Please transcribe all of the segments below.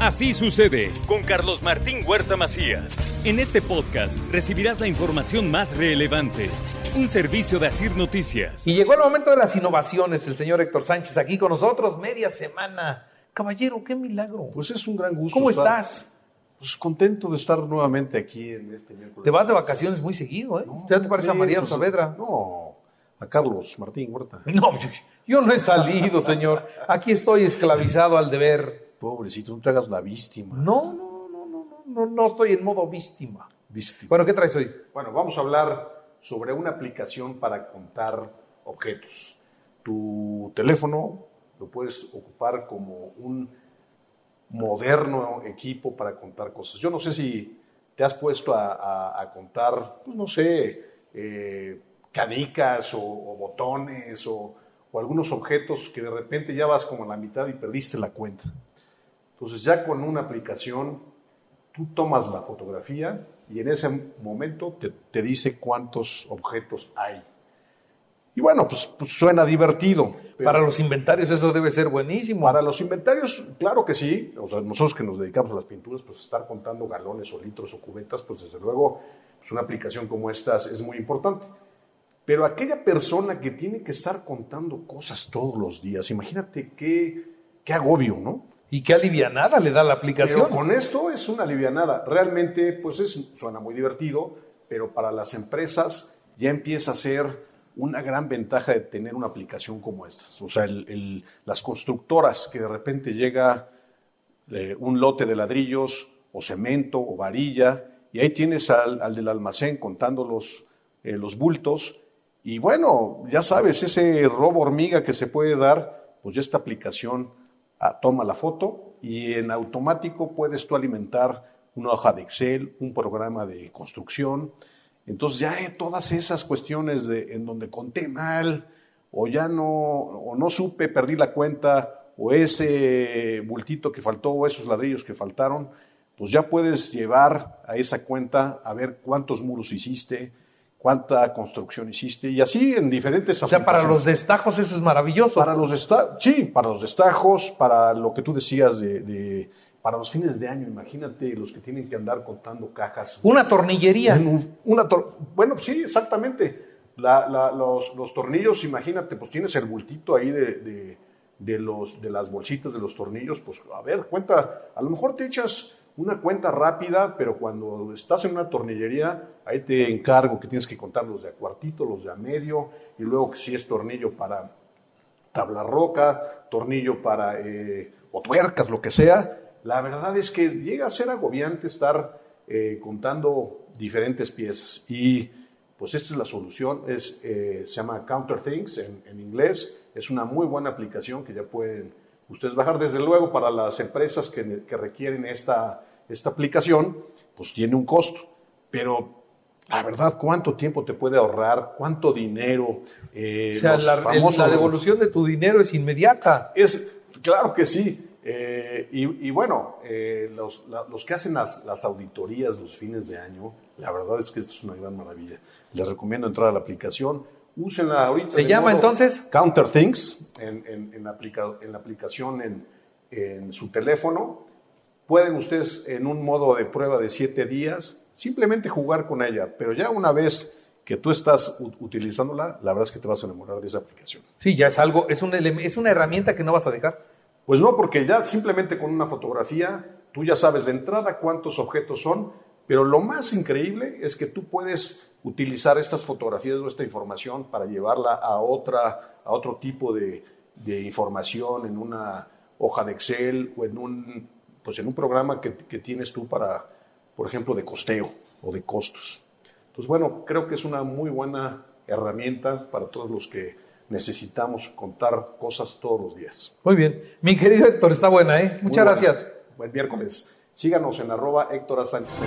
Así sucede con Carlos Martín Huerta Macías. En este podcast recibirás la información más relevante. Un servicio de Asir Noticias. Y llegó el momento de las innovaciones. El señor Héctor Sánchez aquí con nosotros, media semana. Caballero, qué milagro. Pues es un gran gusto. ¿Cómo estar- estás? Pues contento de estar nuevamente aquí en este miércoles. Te vas de vacaciones muy seguido, ¿eh? No, ¿Ya te parece a pues, Saavedra? No, a Carlos Martín Huerta. No, yo, yo no he salido, señor. Aquí estoy esclavizado al deber. Pobrecito, no te hagas la víctima. No, no, no, no, no, no, no estoy en modo víctima. Víctima. Bueno, ¿qué traes hoy? Bueno, vamos a hablar sobre una aplicación para contar objetos. Tu teléfono lo puedes ocupar como un moderno equipo para contar cosas. Yo no sé si te has puesto a, a- a contar, pues no sé, eh, canicas o, o botones o, o algunos objetos que de repente ya vas como a la mitad y perdiste la cuenta. Entonces ya con una aplicación tú tomas la fotografía y en ese momento te, te dice cuántos objetos hay. Y bueno, pues, pues suena divertido. Para los inventarios eso debe ser buenísimo. para los inventarios, claro que sí. O sea, nosotros que nos dedicamos a las pinturas, pues estar contando galones o litros o cubetas, pues desde luego, pues una aplicación como esta es muy importante. Pero aquella persona que tiene que estar contando cosas todos los días, imagínate qué, qué agobio, ¿no? Y qué alivianada le da la aplicación. Pero con esto es una alivianada. Realmente, pues es, suena muy divertido, pero para las empresas ya empieza a ser una gran ventaja de tener una aplicación como esta. O sea, las constructoras que de repente llega eh, un lote de ladrillos o cemento o varilla y ahí tienes al, al del almacén contando los, eh, los bultos y bueno, ya sabes, ese robo hormiga que se puede dar, pues ya esta aplicación toma la foto y en automático puedes tú alimentar una hoja de Excel, un programa de construcción. Entonces ya hay todas esas cuestiones de, en donde conté mal o ya no, o no supe, perdí la cuenta o ese bultito que faltó o esos ladrillos que faltaron, pues ya puedes llevar a esa cuenta a ver cuántos muros hiciste, cuánta construcción hiciste y así en diferentes o sea, para los destajos eso es maravilloso. Para los sí, para los destajos, para lo que tú decías de, de- para los fines de año, imagínate los que tienen que andar contando cajas. Una tornillería. Un- una tor- bueno, sí, exactamente. La- la- los, los tornillos, imagínate, pues tienes el bultito ahí de, de- de los, de las bolsitas de los tornillos, pues a ver, cuenta, a lo mejor te echas una cuenta rápida, pero cuando estás en una tornillería, ahí te encargo que tienes que contar los de a cuartito, los de a medio, y luego si es tornillo para tabla roca, tornillo para, eh, o tuercas, lo que sea. La verdad es que llega a ser agobiante estar eh, contando diferentes piezas. Y pues esta es la solución, es, eh, se llama Counter Things en inglés. Es una muy buena aplicación que ya pueden ustedes bajar. Desde luego para las empresas que, que requieren esta, esta aplicación, pues tiene un costo. Pero la verdad, ¿cuánto tiempo te puede ahorrar? ¿Cuánto dinero? Eh, o sea, la, el- la devolución de tu dinero es inmediata. es, claro que sí. Eh, y, y bueno, eh, los, la- los que hacen las, las auditorías los fines de año, la verdad es que esto es una gran maravilla. Les recomiendo entrar a la aplicación. Úsenla ahorita. ¿Se llama entonces? Counter Things en, en- en la, aplica- en la aplicación en, en su teléfono. Pueden ustedes en un modo de prueba de siete días simplemente jugar con ella, pero ya una vez que tú estás utilizándola, la verdad es que te vas a enamorar de esa aplicación. Sí, ya es algo, es, un es una herramienta que no vas a dejar. Pues no, porque ya simplemente con una fotografía tú ya sabes de entrada cuántos objetos son, pero lo más increíble es que tú puedes utilizar estas fotografías o esta información para llevarla a, otra, a otro tipo de, de información en una hoja de Excel o en un, pues en un programa que, que tienes tú para, por ejemplo, de costeo o de costos. Entonces, bueno, creo que es una muy buena herramienta para todos los que necesitamos contar cosas todos los días. Muy bien. Mi querido Héctor, está buena, ¿eh? Muchas buena. gracias. Buen miércoles. Síganos en arroba. Sánchez.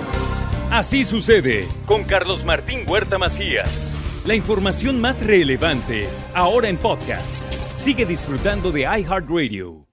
Así sucede con Carlos Martín Huerta Macías. La información más relevante ahora en podcast. Sigue disfrutando de iHeartRadio.